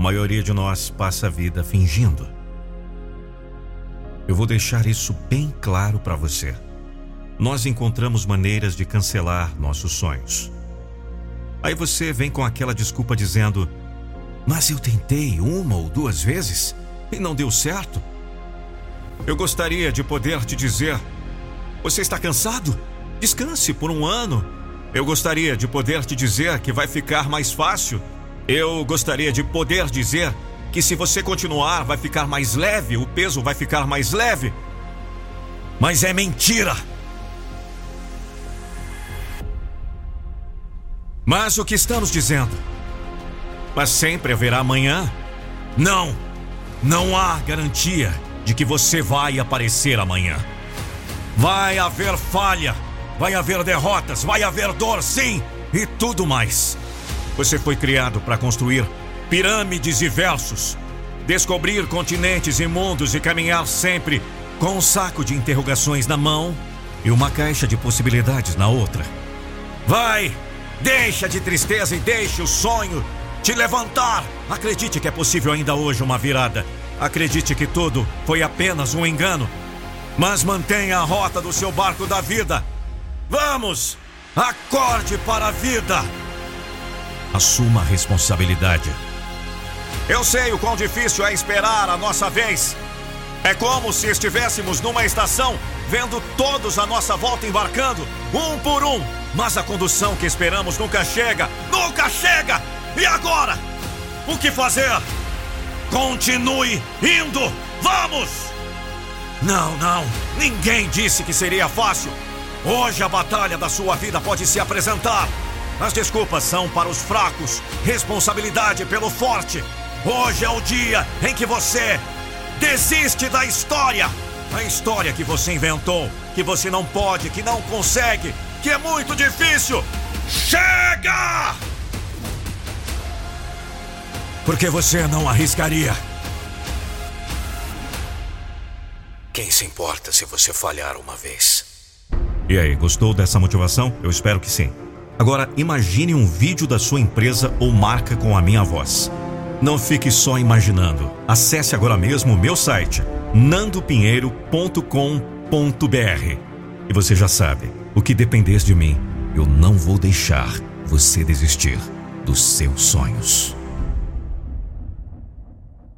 maioria de nós passa a vida fingindo. Eu vou deixar isso bem claro para você. Nós encontramos maneiras de cancelar nossos sonhos. Aí você vem com aquela desculpa dizendo: Mas eu tentei uma ou duas vezes e não deu certo. Eu gostaria de poder te dizer: Você está cansado? Descanse por um ano. Eu gostaria de poder te dizer que vai ficar mais fácil. Eu gostaria de poder dizer que se você continuar vai ficar mais leve, o peso vai ficar mais leve. Mas é mentira! Mas o que estamos dizendo? Mas sempre haverá amanhã? Não! Não há garantia de que você vai aparecer amanhã. Vai haver falha, vai haver derrotas, vai haver dor, sim, e tudo mais. Você foi criado para construir pirâmides e versos, descobrir continentes e mundos e caminhar sempre com um saco de interrogações na mão e uma caixa de possibilidades na outra. Vai! Deixa de tristeza e deixe o sonho te levantar. Acredite que é possível ainda hoje uma virada. Acredite que tudo foi apenas um engano. Mas mantenha a rota do seu barco da vida. Vamos! Acorde para a vida! Assuma a responsabilidade. Eu sei o quão difícil é esperar a nossa vez. É como se estivéssemos numa estação, vendo todos à nossa volta embarcando, um por um. Mas a condução que esperamos nunca chega, nunca chega! E agora? O que fazer? Continue indo! Vamos! Não, não, ninguém disse que seria fácil. Hoje a batalha da sua vida pode se apresentar. As desculpas são para os fracos, responsabilidade pelo forte. Hoje é o dia em que você desiste da história. A história que você inventou, que você não pode, que não consegue, que é muito difícil. Chega! Porque você não arriscaria. Quem se importa se você falhar uma vez? E aí, gostou dessa motivação? Eu espero que sim. Agora, imagine um vídeo da sua empresa ou marca com a minha voz. Não fique só imaginando. Acesse agora mesmo o meu site nandopinheiro.com.br. E você já sabe, o que depender de mim, eu não vou deixar você desistir dos seus sonhos.